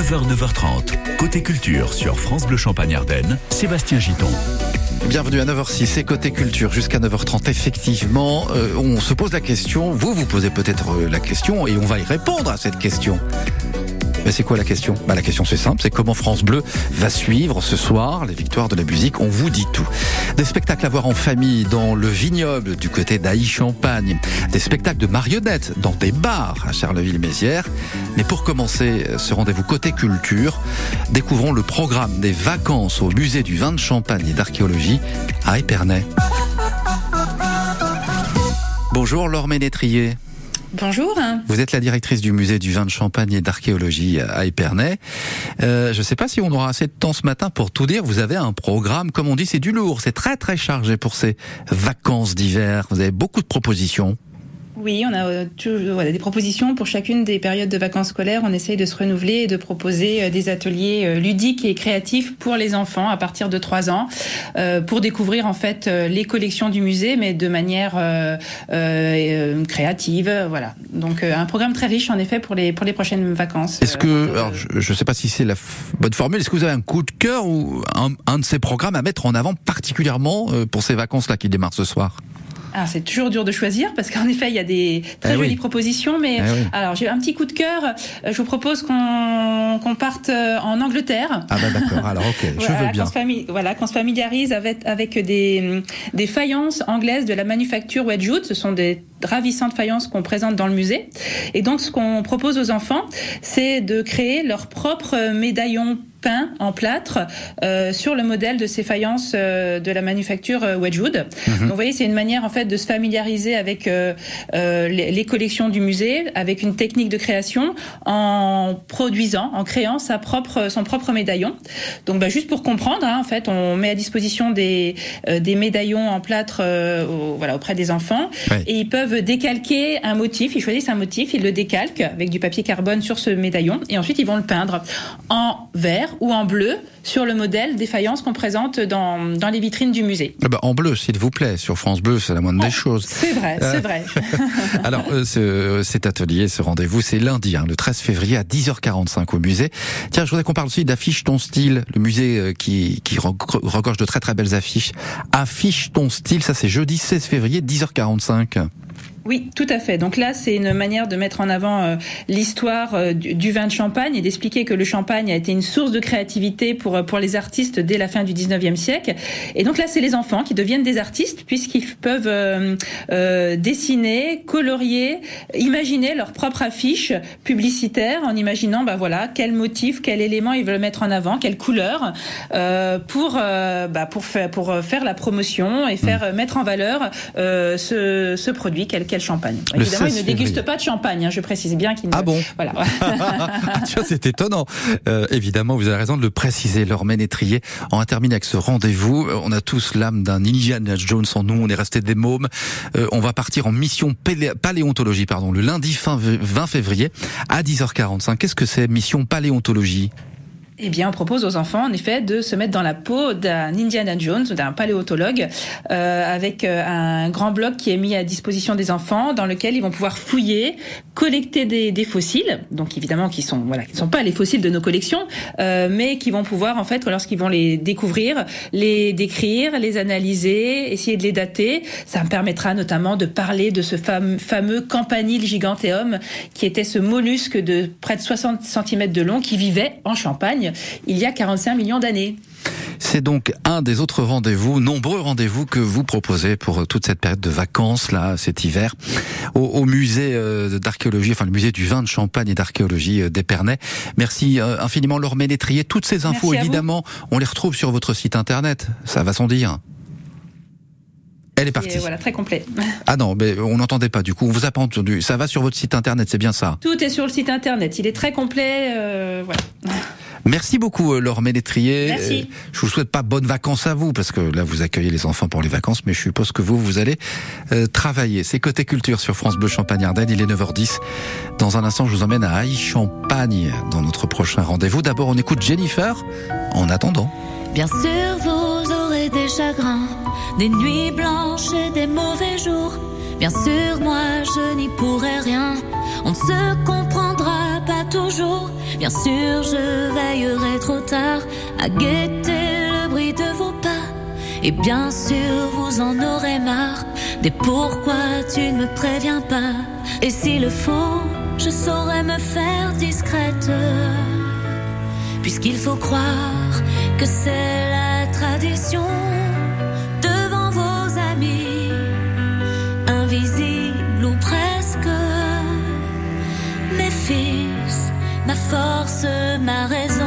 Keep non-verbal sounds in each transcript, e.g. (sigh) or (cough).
9h, 9h30. Côté culture sur France Bleu Champagne Ardenne, Sébastien Giton. Bienvenue à 9h06, c'est côté culture jusqu'à 9h30. Effectivement, euh, on se pose la question, vous vous posez peut-être euh, la question et on va y répondre à cette question. Mais c'est quoi la question? Bah, La question c'est simple, c'est comment France Bleu va suivre ce soir les victoires de la musique? On vous dit tout. Des spectacles à voir en famille dans le vignoble du côté d'Aï-Champagne. Des spectacles de marionnettes dans des bars à Charleville-Mézières. Mais pour commencer ce rendez-vous côté culture, découvrons le programme des vacances au musée du vin de Champagne et d'archéologie à Épernay. Bonjour Laure Ménétrier. Bonjour. Vous êtes la directrice du musée du vin de Champagne et d'archéologie à Épernay. Euh, je ne sais pas si on aura assez de temps ce matin pour tout dire. Vous avez un programme, comme on dit, c'est du lourd, c'est très très chargé pour ces vacances d'hiver. Vous avez beaucoup de propositions. Oui, on a euh, voilà, des propositions pour chacune des périodes de vacances scolaires. On essaye de se renouveler et de proposer euh, des ateliers euh, ludiques et créatifs pour les enfants à partir de 3 ans, pour découvrir en fait les collections du musée, mais de manière créative. Voilà. Donc un programme très riche en effet pour les pour les prochaines vacances. Est-ce que, alors, je ne sais pas si c'est la bonne formule, est-ce que vous avez un coup de cœur ou un, un de ces programmes à mettre en avant particulièrement pour ces vacances là qui démarrent ce soir? Alors c'est toujours dur de choisir parce qu'en effet il y a des très eh jolies propositions, mais eh alors j'ai un petit coup de cœur. Euh, je vous propose qu'on qu'on parte euh, en Angleterre. Ah bah d'accord. Alors ok, (laughs) je veux bien. voilà, qu'on se familiarise avec avec des des faïences anglaises de la manufacture Wedgwood. Ce sont des ravissantes faïences qu'on présente dans le musée. Et donc ce qu'on propose aux enfants, c'est de créer leur propre médaillon peint en plâtre euh, sur le modèle de ces faïences euh, de la manufacture euh, Wedgwood. Mhm. Donc vous voyez, c'est une manière en fait de se familiariser avec euh, euh, les, les, collections du musée, avec une technique de création en produisant, en créant sa propre son propre médaillon. Donc bah, juste pour comprendre, hein, en fait, on met à disposition des des médaillons en plâtre au, voilà auprès des enfants et ils peuvent décalquer un motif. Ils choisissent un motif, ils le décalquent avec du papier carbone sur ce médaillon et ensuite ils vont le peindre en vert ou en bleu sur le modèle des faïences qu'on présente dans, dans les vitrines du musée. Ah bah, en bleu, s'il vous plaît, sur France Bleu, c'est la moindre des choses. C'est vrai, c'est euh, vrai. (laughs) Alors, euh, ce, cet atelier, ce rendez-vous, c'est lundi, hein, le 13 février à 10h45 au musée. Tiens, je voudrais qu'on parle aussi d'Affiche ton style, le musée euh, qui, qui regorge de très très belles affiches. Affiche ton style, ça c'est jeudi 16 février, 10h45. Oui, tout à fait. Donc là, c'est une manière de mettre en avant euh, l'histoire euh, du, vin de Champagne et d'expliquer que le champagne a été une source de créativité pour euh, pour les artistes dès la fin du 19e siècle. Et donc là, c'est les enfants qui deviennent des artistes puisqu'ils peuvent dessiner, colorier, imaginer leur propre affiche publicitaire en imaginant, bah voilà, quel motif, quel élément ils veulent mettre en avant, quelle couleur pour bah, pour faire pour faire la promotion et faire mettre en valeur ce, ce produit, quel quel champagne. Évidemment, il ne déguste pas de champagne, hein, je précise bien qu'il ne... Ah bon (laughs) Voilà. (laughs) C'est étonnant. Euh, évidemment, vous avez raison de le préciser, leur ménétrier. On va terminer avec ce rendez-vous. Euh, on a tous l'âme d'un Indiana Jones en nous, on est resté des mômes. Euh, on va partir en mission paléontologie, pardon, le lundi fin 20 février à 10h45. Qu'est-ce que c'est, mission paléontologie? Eh bien, on propose aux enfants, en effet, de se mettre dans la peau d'un Indiana Jones, d'un paléontologue, euh, avec euh, un grand bloc qui est mis à disposition des enfants, dans lequel ils vont pouvoir fouiller, collecter des, des fossiles, donc évidemment qui sont voilà, qui ne sont pas les fossiles de nos collections, euh, mais qui vont pouvoir en fait, lorsqu'ils vont les découvrir, les décrire, les analyser, essayer de les dater. Ça me permettra notamment de parler de ce fameux campanile giganteum, qui était ce mollusque de près de 60 cm de long qui vivait en Champagne il y a 45 millions d'années. C'est donc un des autres rendez-vous, nombreux rendez-vous que vous proposez pour toute cette période de vacances là, cet hiver, au, musée euh, d'archéologie, enfin le musée du vin de Champagne et d'archéologie euh, d'Épernay. Merci euh, infiniment Laure Ménétrier. Toutes ces infos, évidemment, on les retrouve sur votre site internet. Ça va sans dire. Elle est partie. voilà, très complet. Ah non, mais on n'entendait pas du coup. On vous a pas entendu. Ça va sur votre site internet, c'est bien ça Tout est sur le site internet. Il est très complet. voilà. Merci beaucoup euh, Laure Ménétrier. Merci. Euh, je vous souhaite pas bonnes vacances à vous parce que là vous accueillez les enfants pour les vacances, mais je suppose que vous vous allez euh, travailler. C'est côté culture sur France Bleu Champagne Ardenne. Il est 9h10. Dans un instant, je vous emmène à Haï Champagne dans notre prochain rendez-vous. D'abord, on écoute Jennifer. En attendant. Bien sûr, vous aurez des chagrins, des nuits blanches et des mauvais jours. Bien sûr, moi je n'y pourrai rien. On ne se comprendra pas Bien sûr, je veillerai trop tard à guetter le bruit de vos pas. Et bien sûr, vous en aurez marre des pourquoi tu ne me préviens pas. Et s'il le faut, je saurais me faire discrète. Puisqu'il faut croire que c'est la tradition force, ma raison.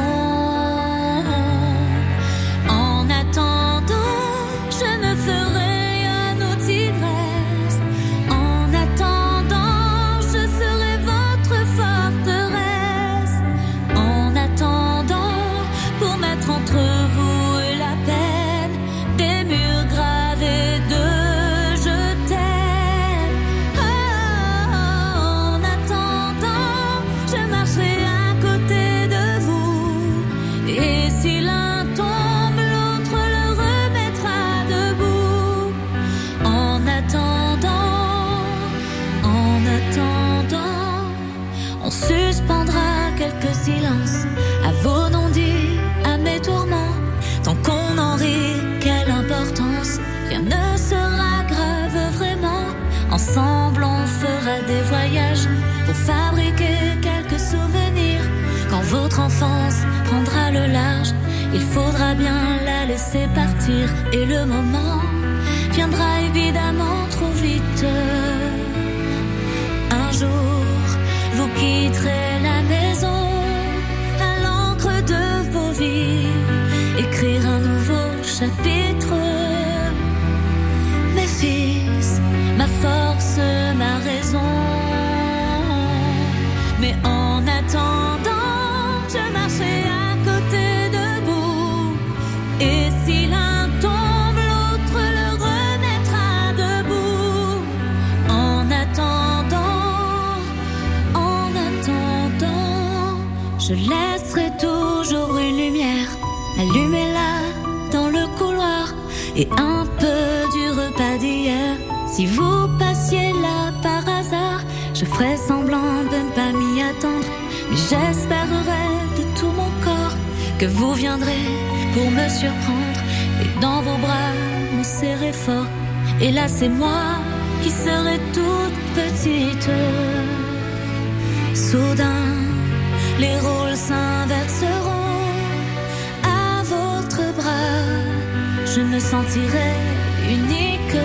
On fera des voyages pour fabriquer quelques souvenirs. Quand votre enfance prendra le large, il faudra bien la laisser partir. Et le moment viendra évidemment trop vite. Un jour, vous quitterez je laisserai toujours une lumière. Allumez-la dans le couloir et un peu du repas d'hier. Si vous passiez là par hasard, je ferai semblant de ne pas m'y attendre. Mais j'espérerai de tout mon corps que vous viendrez pour me surprendre et dans vos bras me serrer fort. Et là, c'est moi qui serai toute petite. Soudain, les rôles s'inverseront à votre bras. Je me sentirai unique.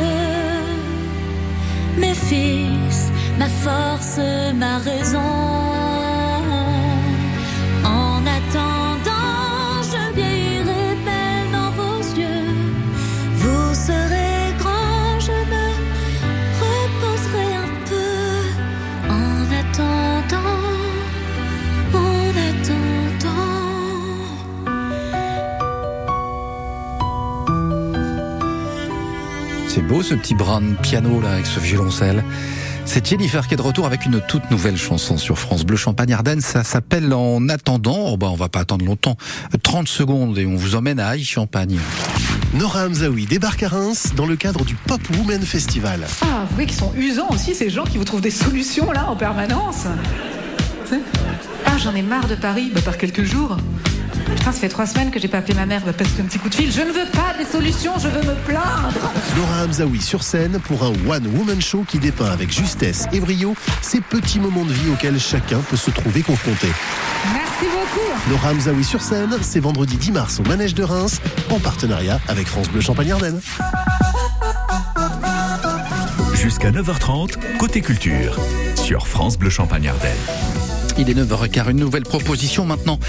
Mes fils, ma force, ma raison. Beau ce petit brin de piano là avec ce violoncelle. C'est Jennifer qui est de retour avec une toute nouvelle chanson sur France Bleu Champagne Ardennes. Ça s'appelle En attendant. Oh bah on va pas attendre longtemps. 30 secondes et on vous emmène à Aïe Champagne. Nora Hamzaoui débarque à Reims dans le cadre du Pop Women Festival. Ah, vous voyez qu'ils sont usants aussi, ces gens qui vous trouvent des solutions là en permanence. Ah, j'en ai marre de Paris, bah, par quelques jours. Putain, ça fait trois semaines que j'ai pas appelé ma mère, parce qu'un petit coup de fil. Je ne veux pas des solutions, je veux me plaindre. Nora Hamzaoui sur scène pour un One Woman Show qui dépeint avec justesse et brio ces petits moments de vie auxquels chacun peut se trouver confronté. Merci beaucoup. Nora Hamzaoui sur scène, c'est vendredi 10 mars au Manège de Reims en partenariat avec France Bleu Champagne Ardennes. Jusqu'à 9h30, côté culture, sur France Bleu Champagne Ardennes. Il est 9h15, une nouvelle proposition maintenant.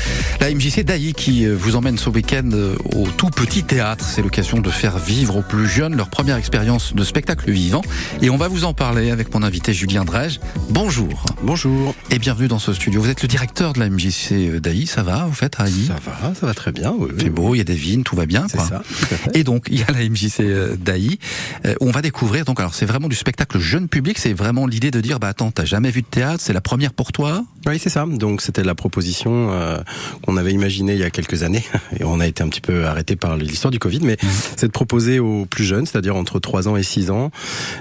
La MJC Daï qui euh, vous emmène ce week-end euh, au tout petit théâtre. C'est l'occasion de faire vivre aux plus jeunes leur première expérience de spectacle vivant. Et on va vous en parler avec mon invité Julien Drège. Bonjour. Bonjour. Et bienvenue dans ce studio. Vous êtes le directeur de la MJC Daï, ça va, vous faites à Ça va, ça va très bien. Oui, Il fait beau, il y a des vignes, tout va bien. Quoi. ça, tout à fait. Et donc, il y a la MJC euh, d'Aï. Euh, on va découvrir, donc, alors, c'est vraiment du spectacle jeune public. C'est vraiment l'idée de dire, bah, attends, t'as jamais vu de théâtre, c'est la première pour toi? Oui, c'est ça. Donc c'était la proposition euh, qu'on avait imaginée il y a quelques années (laughs) et on a été un petit peu arrêté par l'histoire du Covid, mais c'est de proposer aux plus jeunes, c'est-à-dire entre 3 ans et 6 ans,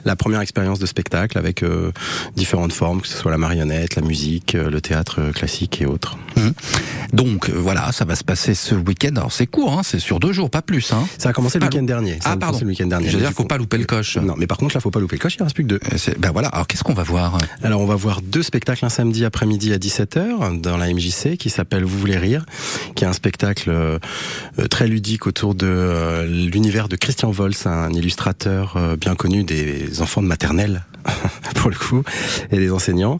la première expérience de spectacle avec euh, différentes formes, que ce soit la marionnette, la musique, euh, le théâtre classique et autres. Donc euh, voilà, ça va se passer ce week-end. Alors c'est court, hein, c'est sur deux jours, pas plus. Hein. Ça a commencé le week-end dernier. Ça Ah pardon. le week-end dernier. Je veux dire, faut pas louper le coche. Non, mais par contre là, faut pas louper le coche. Il reste plus que deux. Ben voilà. Alors qu'est-ce qu'on va voir? Alors on va voir deux spectacles un samedi après-midi à 17h dans la MJC qui s'appelle Vous voulez rire, qui est un spectacle euh, très ludique autour de euh, l'univers de Christian Vols, un illustrateur euh, bien connu des enfants de maternelle (laughs) pour le coup et des enseignants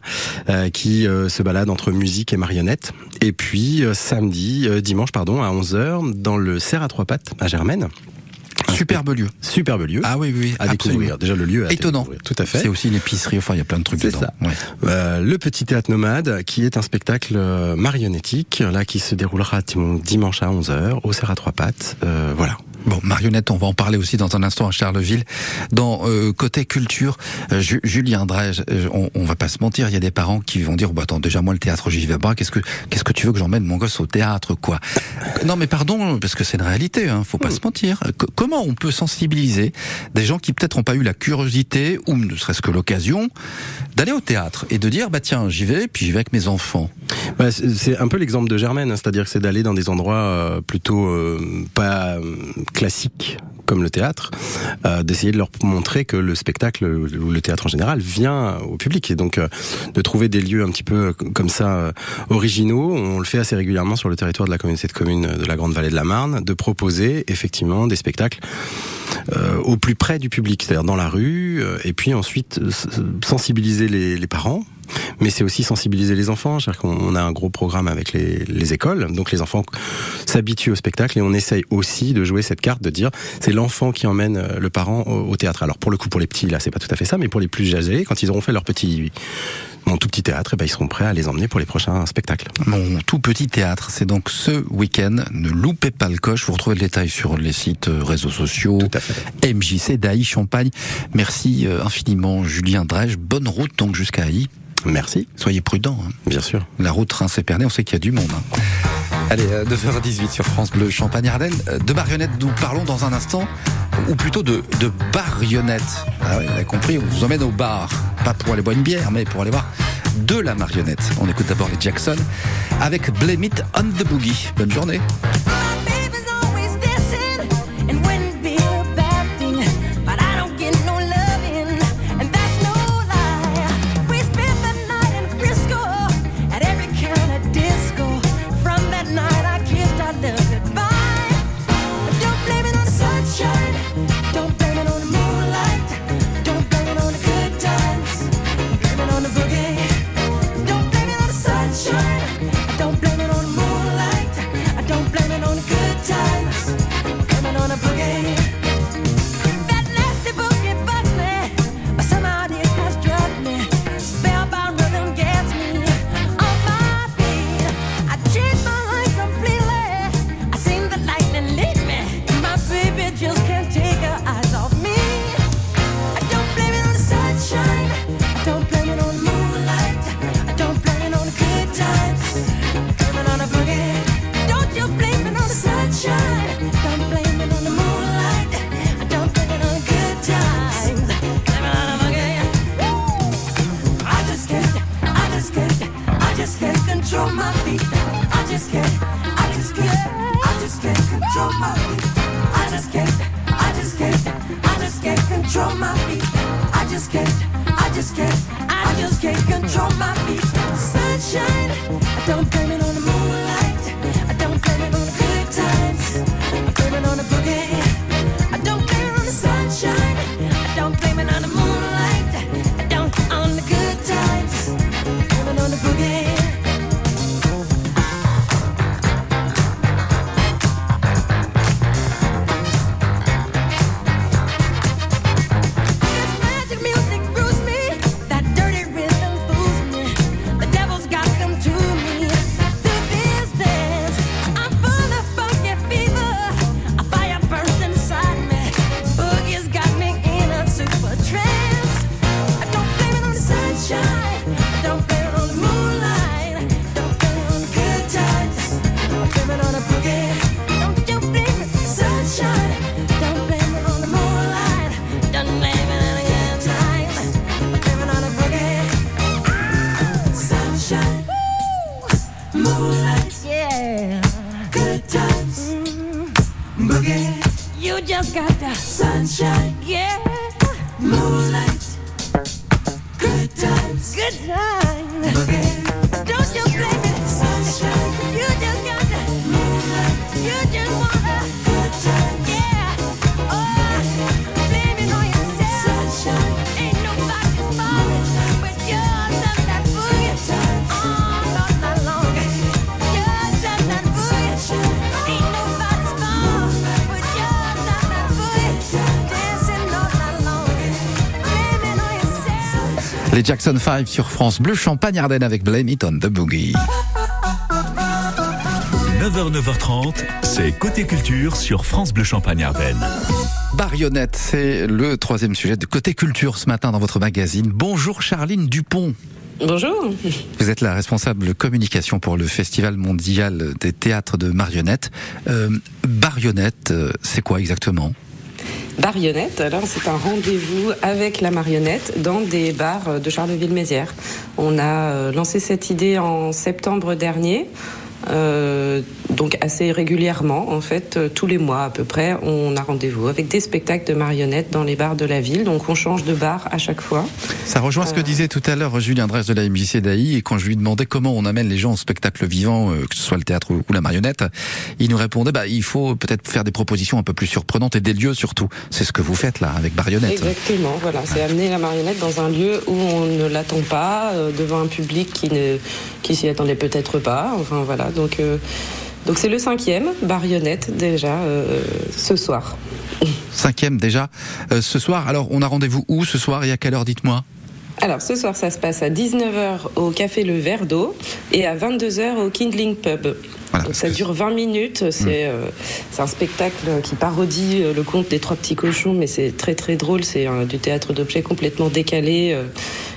qui se balade entre musique et marionnette. Et puis samedi, dimanche pardon, à 11h dans le Cerf à trois pattes à Germaine. Superbe lieu. Superbe lieu. Ah oui, oui, à absolument. découvrir. Déjà le lieu à Étonnant. découvrir. Tout à fait. C'est aussi une épicerie. Enfin, il y a plein de trucs C'est dedans. ça. Ouais. Euh, le petit théâtre nomade, qui est un spectacle euh, marionnettique, là, qui se déroulera dim- dimanche à 11h, au Serre à Trois Pattes. Euh, voilà. Bon, marionnette, on va en parler aussi dans un instant à Charleville. Dans euh, côté culture, euh, Ju- Julien Drège, on, on va pas se mentir, il y a des parents qui vont dire, bah attends, déjà moi le théâtre, j'y vais pas. Qu'est-ce que qu'est-ce que tu veux que j'emmène mon gosse au théâtre, quoi? Non, mais pardon, parce que c'est une réalité, hein, faut pas se mentir. Comment on peut sensibiliser des gens qui peut-être n'ont pas eu la curiosité ou ne serait-ce que l'occasion d'aller au théâtre et de dire, bah tiens, j'y vais, puis j'y vais avec mes enfants? Bah, c'est c'est un peu l'exemple de Germaine, hein, c'est-à-dire que c'est d'aller dans des endroits euh, plutôt euh, pas euh, classiques comme le théâtre, euh, d'essayer de leur montrer que le spectacle ou le théâtre en général vient au public et donc euh, de trouver des lieux un petit peu euh, comme ça originaux. On le fait assez régulièrement sur le territoire de la communauté de communes de la Grande Vallée de la Marne, de proposer effectivement des spectacles au plus près du public, c'est-à-dire dans la rue, et puis ensuite sensibiliser les parents. Mais c'est aussi sensibiliser les enfants. C'est-à-dire qu'on on a un gros programme avec les, les écoles, donc les enfants s'habituent au spectacle et on essaye aussi de jouer cette carte de dire c'est l'enfant qui emmène euh, le parent au, au théâtre. Alors pour le coup pour les petits là c'est pas tout à fait ça, mais pour les plus âgés quand ils auront fait leur petit mon tout petit théâtre, eh ben, ils seront prêts à les emmener pour les prochains spectacles. Mon tout petit théâtre, c'est donc ce week-end. Ne loupez pas le coche. Vous retrouvez le détail sur les sites euh, réseaux sociaux. Tout à fait. MJC, DAI, Champagne. Merci euh, infiniment, Julien Drège. Bonne route donc jusqu'à Haï. Merci, Soyez prudents. hein. bien sûr. La route Reims-Épernay, on sait qu'il y a du monde. hein. Allez, euh, 9h18 sur France Bleu Champagne-Ardenne. Euh, De marionnettes, nous parlons dans un instant, ou plutôt de, de barionnettes. Ah oui, vous avez compris, on vous emmène au bar. Pas pour aller boire une bière, mais pour aller voir de la marionnette. On écoute d'abord les Jackson avec Blame It on the Boogie. Bonne journée. Yeah. Good times. Mm-hmm. Boogie. You just got the sunshine. Yeah. Moonlight. Good times. Good times. Boogie. Don't you blame it. Sunshine. You just got the moonlight. You just wanna. Les Jackson 5 sur France Bleu Champagne Ardenne avec Blame It on the Boogie. 9h, 9h30, c'est Côté Culture sur France Bleu Champagne Ardenne. Barionnette, c'est le troisième sujet de Côté Culture ce matin dans votre magazine. Bonjour Charline Dupont. Bonjour. Vous êtes la responsable communication pour le Festival mondial des théâtres de marionnettes. Euh, Barionnette, euh, c'est quoi exactement? Barionnette, alors c'est un rendez-vous avec la marionnette dans des bars de Charleville-Mézières. On a euh, lancé cette idée en septembre dernier. Euh, donc assez régulièrement, en fait, euh, tous les mois à peu près, on a rendez-vous avec des spectacles de marionnettes dans les bars de la ville. Donc on change de bar à chaque fois. Ça rejoint ce que disait tout à l'heure Julien Dresse de la MJC d'AI et quand je lui demandais comment on amène les gens au spectacle vivant, euh, que ce soit le théâtre ou la marionnette, il nous répondait bah il faut peut-être faire des propositions un peu plus surprenantes et des lieux surtout. C'est ce que vous faites là avec Barionnette. Exactement, voilà, c'est amener la marionnette dans un lieu où on ne l'attend pas, euh, devant un public qui ne qui s'y attendait peut-être pas. Enfin voilà, donc euh, donc c'est le cinquième Barionnette déjà euh, ce soir. Cinquième déjà euh, ce soir. Alors on a rendez-vous où ce soir et à quelle heure dites-moi? Alors ce soir ça se passe à 19h au café Le Verre d'eau et à 22h au Kindling Pub. Voilà, Donc ça que- dure 20 minutes, c'est euh, c'est un spectacle qui parodie le conte des trois petits cochons, mais c'est très très drôle, c'est euh, du théâtre d'objets complètement décalé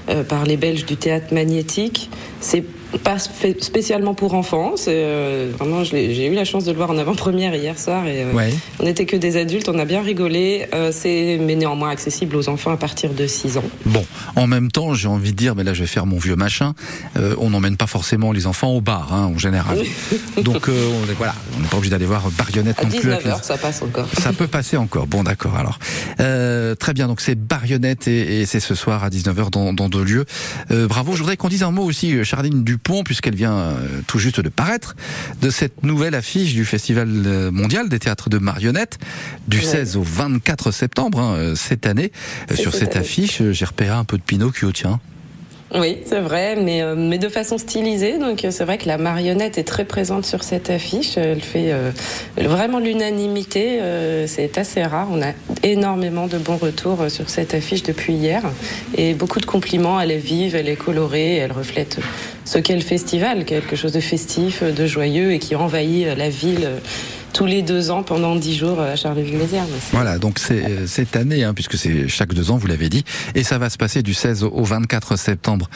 euh, par les Belges du théâtre magnétique. C'est pas fait spécialement pour enfants, euh, vraiment j'ai eu la chance de le voir en avant-première hier soir et euh, Ouais. on n'était que des adultes, on a bien rigolé, euh, c'est mais néanmoins accessible aux enfants à partir de 6 ans. Bon, en même temps, j'ai envie de dire, mais là je vais faire mon vieux machin, euh, on n'emmène pas forcément les enfants au bar, hein, en général. (laughs) Donc euh, on voilà, on n'est pas obligé d'aller voir Barionnette À non plus. avec les- 19h ça passe encore. Ça peut passer encore. Bon, d'accord. Alors, euh, très bien. Donc c'est Barionnette et, et c'est ce soir à 19h dans, dans deux lieux. Euh, bravo. Je voudrais qu'on dise un mot aussi, Charline Dupont, puisqu'elle vient euh, tout juste de paraître, de cette nouvelle affiche du Festival euh, mondial des théâtres de marionnettes du Ouais. 16 au 24 septembre hein, euh, cette année. Sur cette année. affiche, j'ai repéré un peu de Pinocchio. Tiens. Oui, c'est vrai, mais, euh, mais de façon stylisée. Donc euh, c'est vrai que la marionnette est très présente sur cette affiche. Elle fait euh, vraiment l'unanimité. euh, c'est assez rare. On a énormément de bons retours euh, sur cette affiche depuis hier. Et beaucoup de compliments. Elle est vive, elle est colorée, elle reflète ce qu'est le festival, quelque chose de festif, de joyeux et qui envahit euh, la ville tous les deux ans pendant dix jours euh, à Charleville-Mézières. Voilà, donc c'est euh, cette année, hein, puisque c'est chaque deux ans, vous l'avez dit, et ça va se passer du 16 au 24 septembre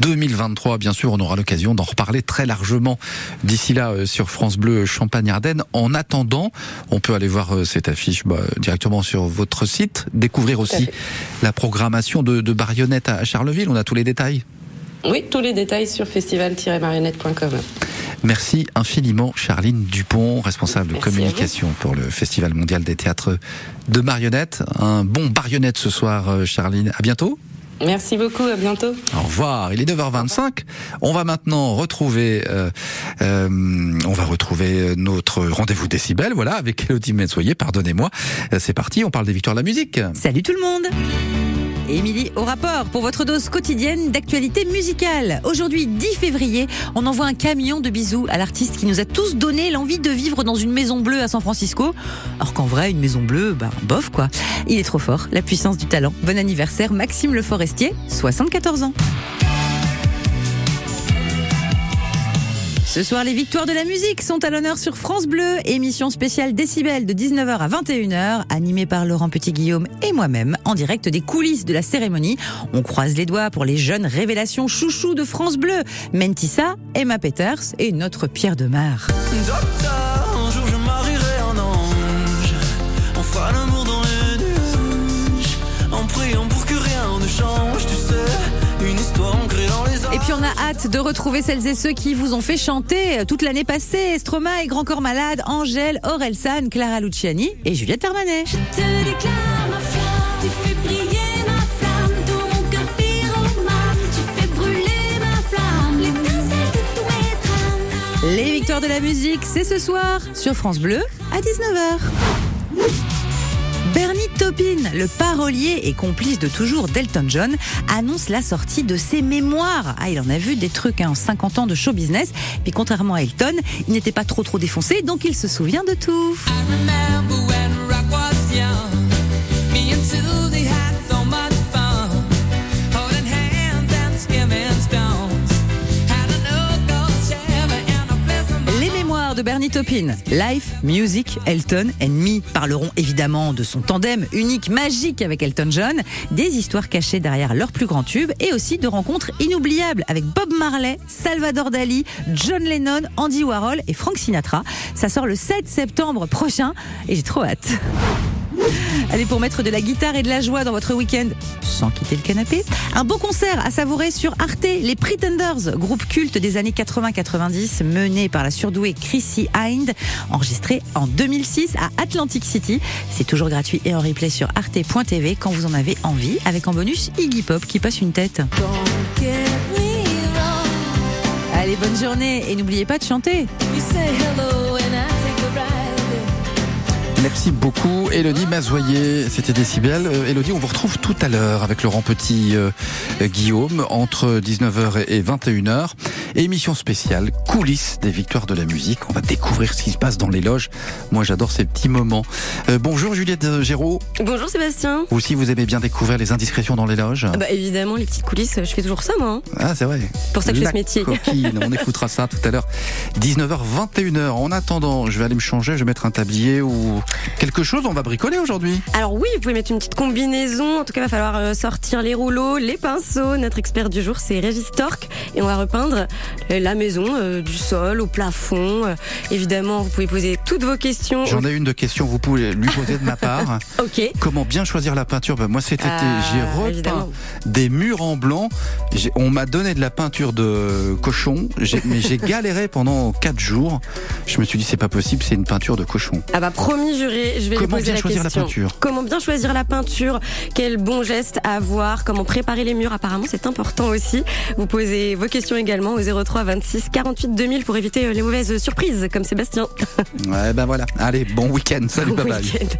2023. Bien sûr, on aura l'occasion d'en reparler très largement d'ici là euh, sur France Bleu Champagne-Ardenne. En attendant, on peut aller voir euh, cette affiche bah, directement sur votre site, découvrir aussi la programmation de, de Barionnette à Charleville. On a tous les détails. Oui, tous les détails sur festival-marionnette.com. Merci infiniment, Charline Dupont, responsable Merci à communication pour le Festival mondial des théâtres de marionnettes. Un bon barionnette ce soir, euh, Charline. À bientôt. Merci beaucoup, à bientôt. Au revoir. Il est 9h25. On va maintenant retrouver, euh, euh, on va retrouver notre rendez-vous décibel, voilà, avec Elodie Metsoyer. Pardonnez-moi. C'est parti. On parle des victoires de la musique. Salut tout le monde Émilie au rapport pour votre dose quotidienne d'actualité musicale. Aujourd'hui, 10 février, on envoie un camion de bisous à l'artiste qui nous a tous donné l'envie de vivre dans une maison bleue à San Francisco. Alors qu'en vrai, une maison bleue, ben bof quoi. Il est trop fort, la puissance du talent. Bon anniversaire Maxime Le Forestier, 74 ans. Ce soir, les victoires de la musique sont à l'honneur sur France Bleu, émission spéciale Décibel de 19h à 21h, animée par Laurent Petit-Guillaume et moi-même, en direct des coulisses de la cérémonie. On croise les doigts pour les jeunes révélations chouchous de France Bleu, Mentissa, Emma Peters et notre Pierre Demar. Docteur, puis on a hâte de retrouver celles et ceux qui vous ont fait chanter toute l'année passée. Stromae, Grand Corps Malade, Angèle, Orelsan, Clara Luciani et Juliette Armanet. Je te déclare ma flamme, tu fais briller ma flamme, tout mon cœur pyromane, tu fais brûler ma flamme, l'étincelle de tous mes drames. Les victoires de la musique, c'est ce soir sur France Bleu à 19h. Bernie Taupin, le parolier et complice de toujours d'Elton John, annonce la sortie de ses mémoires. Ah, il en a vu des trucs hein, en 50 ans de show business. Puis contrairement à Elton, il n'était pas trop trop défoncé, donc il se souvient de tout. Bernie Taupin, Life, Music, Elton and Me parleront évidemment de son tandem unique, magique avec Elton John, des histoires cachées derrière leur plus grand tube et aussi de rencontres inoubliables avec Bob Marley, Salvador Dali, John Lennon, Andy Warhol et Frank Sinatra. Ça sort le 7 septembre prochain et j'ai trop hâte. (laughs) Allez, pour mettre de la guitare et de la joie dans votre week-end, sans quitter le canapé, un beau concert à savourer sur Arte, les Pretenders, groupe culte des années 80-90, mené par la surdouée Chrissy Hind, enregistré en 2006 à Atlantic City. C'est toujours gratuit et en replay sur arte.tv quand vous en avez envie, avec en bonus Iggy Pop qui passe une tête. Allez, bonne journée et n'oubliez pas de chanter. Merci beaucoup, Elodie Mazoyer. C'était Décibel. Euh, Elodie, on vous retrouve tout à l'heure avec Laurent Petit, euh, euh, Guillaume, entre 19h et 21h. Émission spéciale, coulisses des victoires de la musique. On va découvrir ce qui se passe dans les loges. Moi, j'adore ces petits moments. Euh, bonjour Juliette euh, Géraud. Bonjour Sébastien. Vous aussi, vous aimez bien découvrir les indiscrétions dans les loges? Ah Bah évidemment, les petites coulisses, je fais toujours ça moi. hein. Ah, c'est vrai. Pour ça que je fais ce métier. coquine. On écoutera ça tout à l'heure. 19h, 21h. En attendant, je vais aller me changer, je vais mettre un tablier ou quelque chose. On va bricoler aujourd'hui. Alors oui, vous pouvez mettre une petite combinaison. En tout cas, il va falloir euh, sortir les rouleaux, les pinceaux. Notre expert du jour, c'est Régis Torque. Et on va repeindre euh, la maison, euh, du sol au plafond. Euh, évidemment, vous pouvez poser toutes vos questions. J'en ai une de question, vous pouvez lui poser de ma part. (laughs) Ok. Comment bien choisir la peinture Ben, Moi cet été, Ah, j'ai repeint évidemment. des murs en blanc. On m'a donné de la peinture de cochon, mais j'ai (laughs) galéré pendant 4 jours. Je me suis dit c'est pas possible, c'est une peinture de cochon. Ah bah promis juré, je vais Comment lui poser bien la choisir la peinture Comment bien choisir la peinture Quel bon geste à avoir Comment préparer les murs Apparemment, c'est important aussi. Vous posez vos questions également au 03 26 48 2000 pour éviter euh, les mauvaises surprises comme Sébastien. Ouais ben voilà. Allez, bon week-end. (laughs) Salut, Bon bye bye. week-end.